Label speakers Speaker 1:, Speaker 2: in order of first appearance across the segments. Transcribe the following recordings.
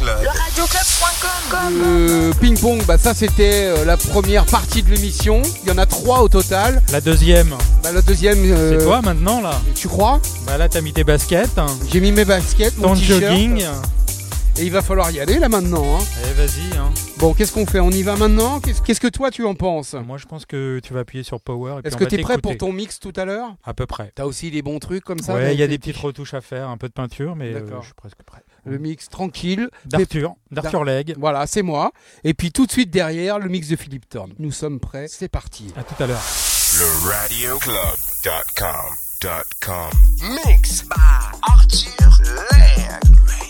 Speaker 1: Club.
Speaker 2: Le radioclub.com
Speaker 3: Euh, Ping pong, bah ça c'était euh, la première partie de l'émission. Il y en a trois au total.
Speaker 4: La deuxième,
Speaker 3: Bah, la deuxième, euh,
Speaker 4: c'est toi maintenant là?
Speaker 3: tu crois?
Speaker 4: Bah là t'as mis tes baskets, hein,
Speaker 3: J'ai mis mes baskets, mon
Speaker 4: ton
Speaker 3: t-shirt,
Speaker 4: jogging.
Speaker 3: et il va falloir y aller là maintenant. hein.
Speaker 4: Allez vas-y. Hein.
Speaker 3: Bon, qu'est-ce qu'on fait? On y va maintenant? Qu'est-ce que toi tu en penses?
Speaker 4: Moi je pense que tu vas appuyer sur Power
Speaker 3: Est-ce que tu es prêt pour ton mix tout à l'heure?
Speaker 4: À peu près.
Speaker 3: T'as aussi des bons trucs comme ça?
Speaker 4: Ouais, il y a des petites retouches à faire, un peu de peinture, mais euh,
Speaker 3: D'accord.
Speaker 4: je suis presque prêt.
Speaker 3: Le mix tranquille.
Speaker 4: D'Arthur, d'Arthur Legge.
Speaker 3: Voilà, c'est moi. Et puis tout de suite derrière, le mix de Philippe Thorne. Nous sommes prêts, c'est parti.
Speaker 4: À tout à l'heure.
Speaker 1: Le. Mix by Arthur Legg.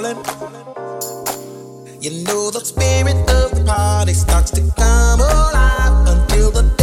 Speaker 5: falling. You know the spirit of the party starts to come alive until the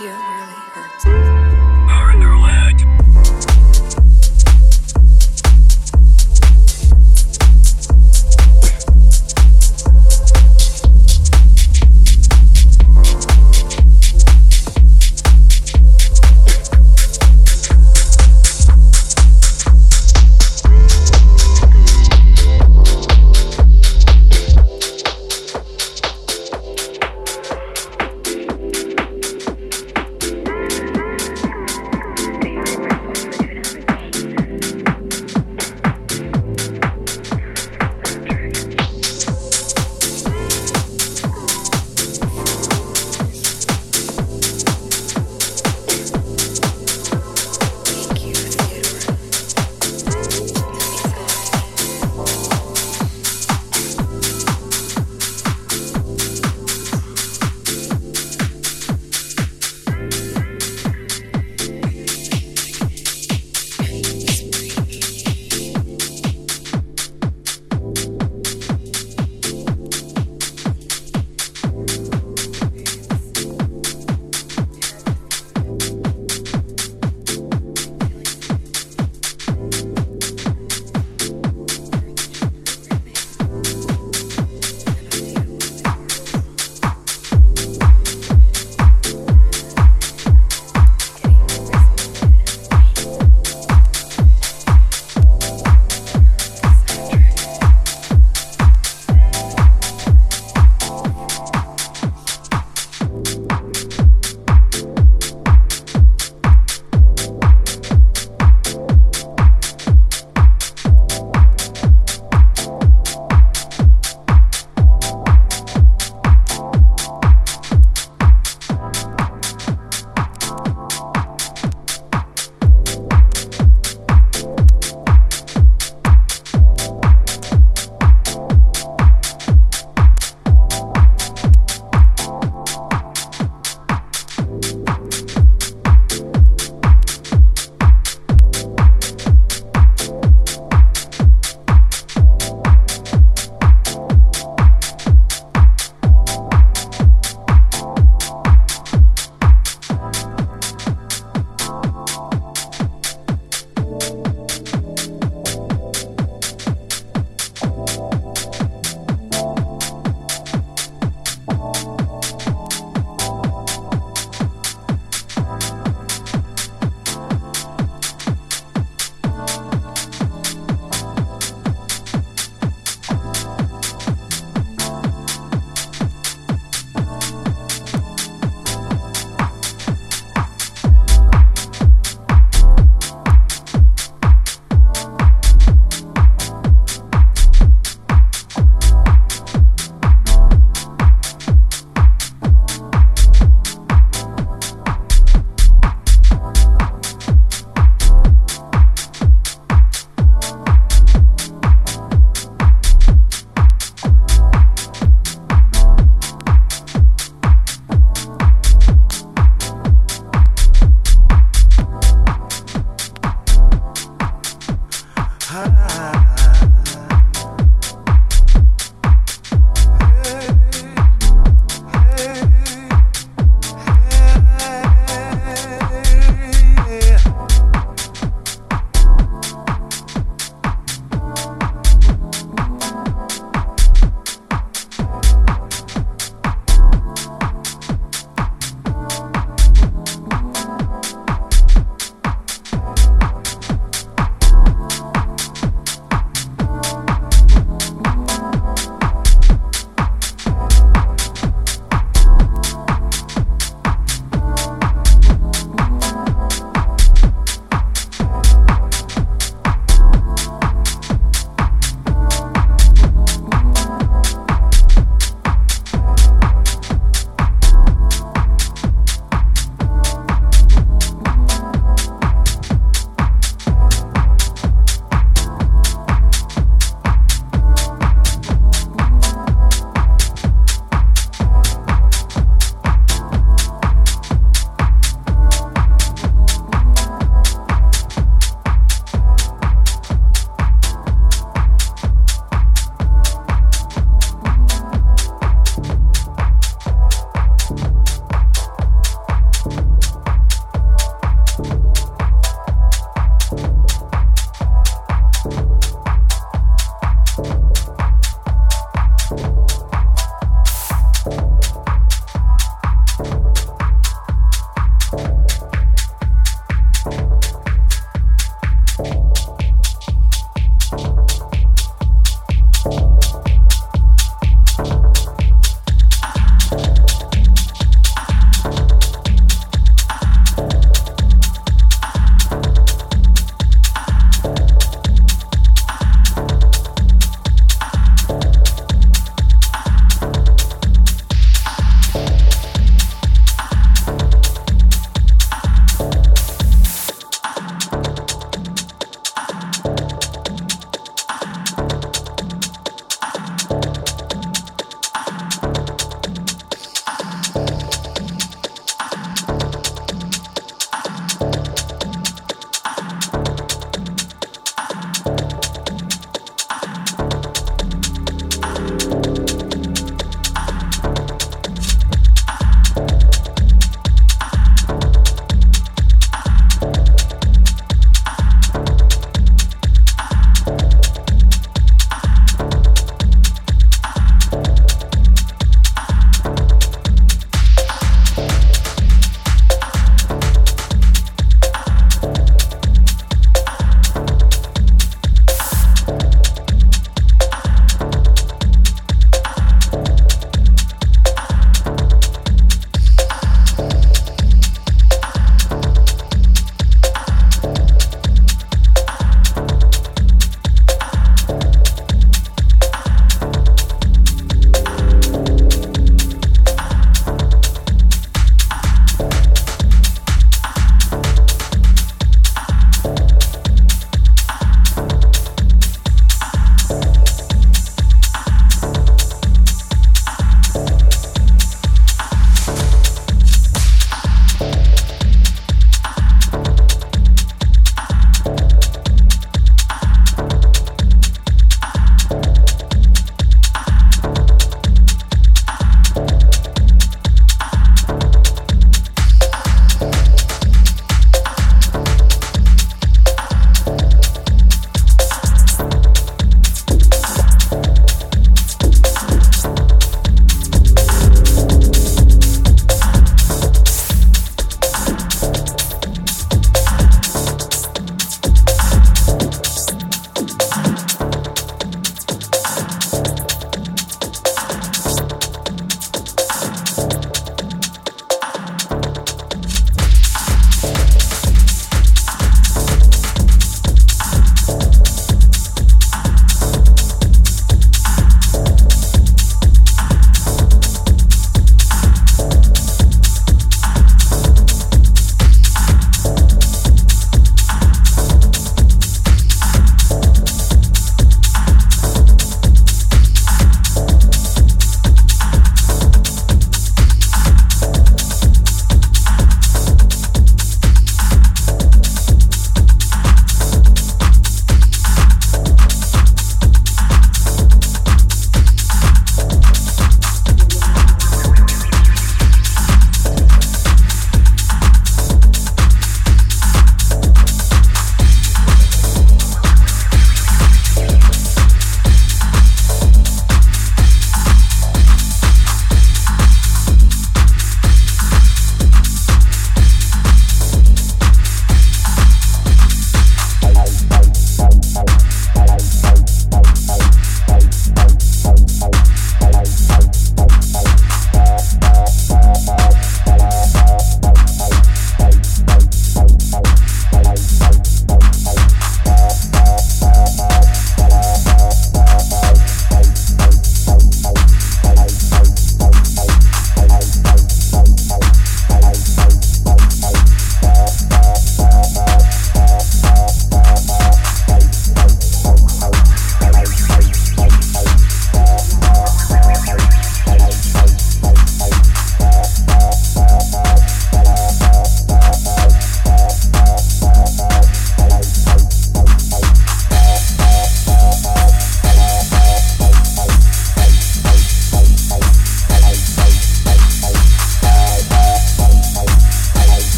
Speaker 5: you.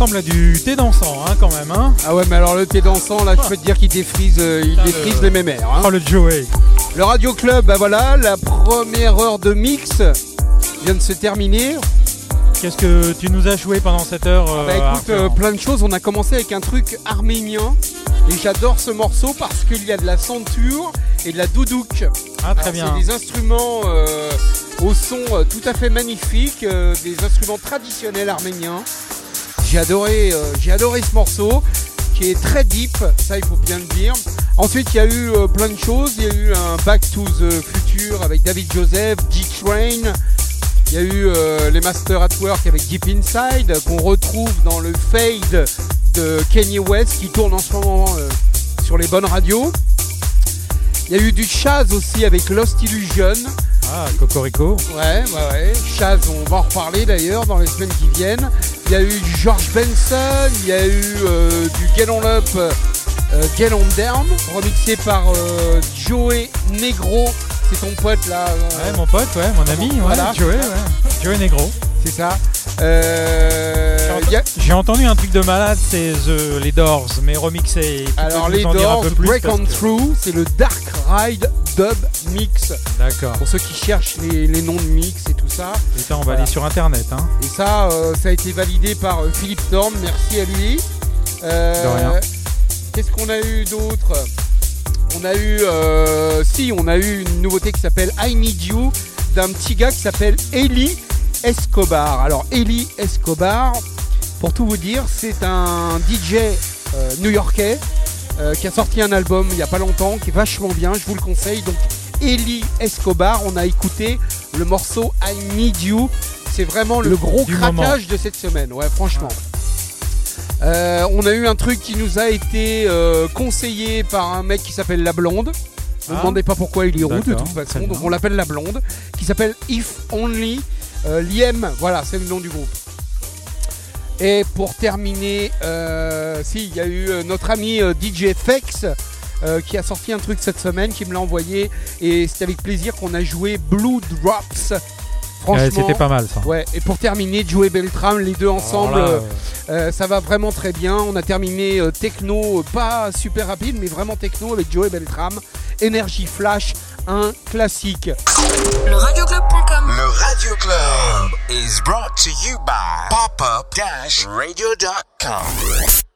Speaker 4: Ressemble à du thé dansant, hein, quand même, hein.
Speaker 3: Ah ouais, mais alors le thé dansant, là, je peux te dire qu'il défrise, euh, il défrise
Speaker 4: le-
Speaker 3: les mémères. hein.
Speaker 4: Oh, le Joey.
Speaker 3: Le Radio Club, bah voilà, la première heure de mix vient de se terminer.
Speaker 4: Qu'est-ce que tu nous as joué pendant cette heure euh,
Speaker 3: Bah écoute,
Speaker 4: Arthur
Speaker 3: euh, plein de choses. On a commencé avec un truc arménien. Et j'adore ce morceau parce qu'il y a de la santure et de la doudouk.
Speaker 4: Ah, très
Speaker 3: Alors,
Speaker 4: bien.
Speaker 3: C'est des instruments euh, au son euh, tout à fait magnifiques, euh, des instruments traditionnels arméniens. J'ai adoré, euh, j'ai adoré ce morceau qui est très deep, ça il faut bien le dire. Ensuite, il y a eu euh, plein de choses. Il y a eu un Back to the Future avec David Joseph, G-Train. Il y a eu euh, les Masters at Work avec Deep Inside qu'on retrouve dans le Fade de Kanye West qui tourne en ce moment sur les bonnes radios. Il y a eu du Chaz aussi avec Lost Illusion.
Speaker 4: Ah, Cocorico.
Speaker 3: Ouais, ouais, ouais. Chaz, on va en reparler d'ailleurs dans les semaines qui viennent. Il y a eu du George Benson, il y a eu euh, du Get On Up, euh, Get On Down, remixé par euh, Joey Negro. C'est ton pote là. euh,
Speaker 4: Ouais, mon pote, ouais, mon ami, ouais,
Speaker 3: Voilà.
Speaker 4: Joey, ouais. Joey Negro.
Speaker 3: C'est ça. Euh,
Speaker 4: J'ai entendu un truc de malade, c'est The- les Doors, mais remixé.
Speaker 3: Alors les Doors, Break On
Speaker 4: que-
Speaker 3: Through, c'est le Dark Ride Dub Mix.
Speaker 4: D'accord.
Speaker 3: Pour ceux qui cherchent les, les noms de mix et tout ça.
Speaker 4: Et ça, on va
Speaker 3: Voilà.
Speaker 4: aller sur internet, hein.
Speaker 3: Et ça, euh, ça a été validé par euh, Philippe Thorne, merci à lui. Euh,
Speaker 4: De rien.
Speaker 3: Qu'est-ce qu'on a eu d'autre? On a eu, euh, si, on a eu une nouveauté qui s'appelle I Need You d'un petit gars qui s'appelle Eli Escobar. Alors Eli Escobar, pour tout vous dire, c'est un DJ euh, new-yorkais euh, qui a sorti un album il n'y a pas longtemps, qui est vachement bien, je vous le conseille. Donc Eli Escobar, on a écouté le morceau I Need You. C'est vraiment le gros craquage
Speaker 4: moment.
Speaker 3: de cette semaine, ouais, franchement. Euh, on a eu un truc qui nous a été conseillé par un mec qui s'appelle La Blonde. Ne
Speaker 4: Ah.
Speaker 3: demandez pas pourquoi il est roux de toute façon, donc on l'appelle La Blonde, qui s'appelle If Only Liem, voilà, c'est le nom du groupe. Et pour terminer, euh, si, il y a eu euh, notre ami euh, DJ Fex euh, qui a sorti un truc cette semaine, qui me l'a envoyé, et c'est avec plaisir qu'on a joué Blue Drops. Franchement,
Speaker 4: Ouais, c'était pas mal, ça.
Speaker 3: Ouais, et pour terminer, Joey Beltram, les deux ensemble, euh, ça va vraiment très bien. On a terminé techno, pas super rapide, mais vraiment techno avec Joey Beltram. Energy Flash, un classique.
Speaker 2: Le radioclub.com
Speaker 1: Le Radio Club is brought to you by popup-radio.com.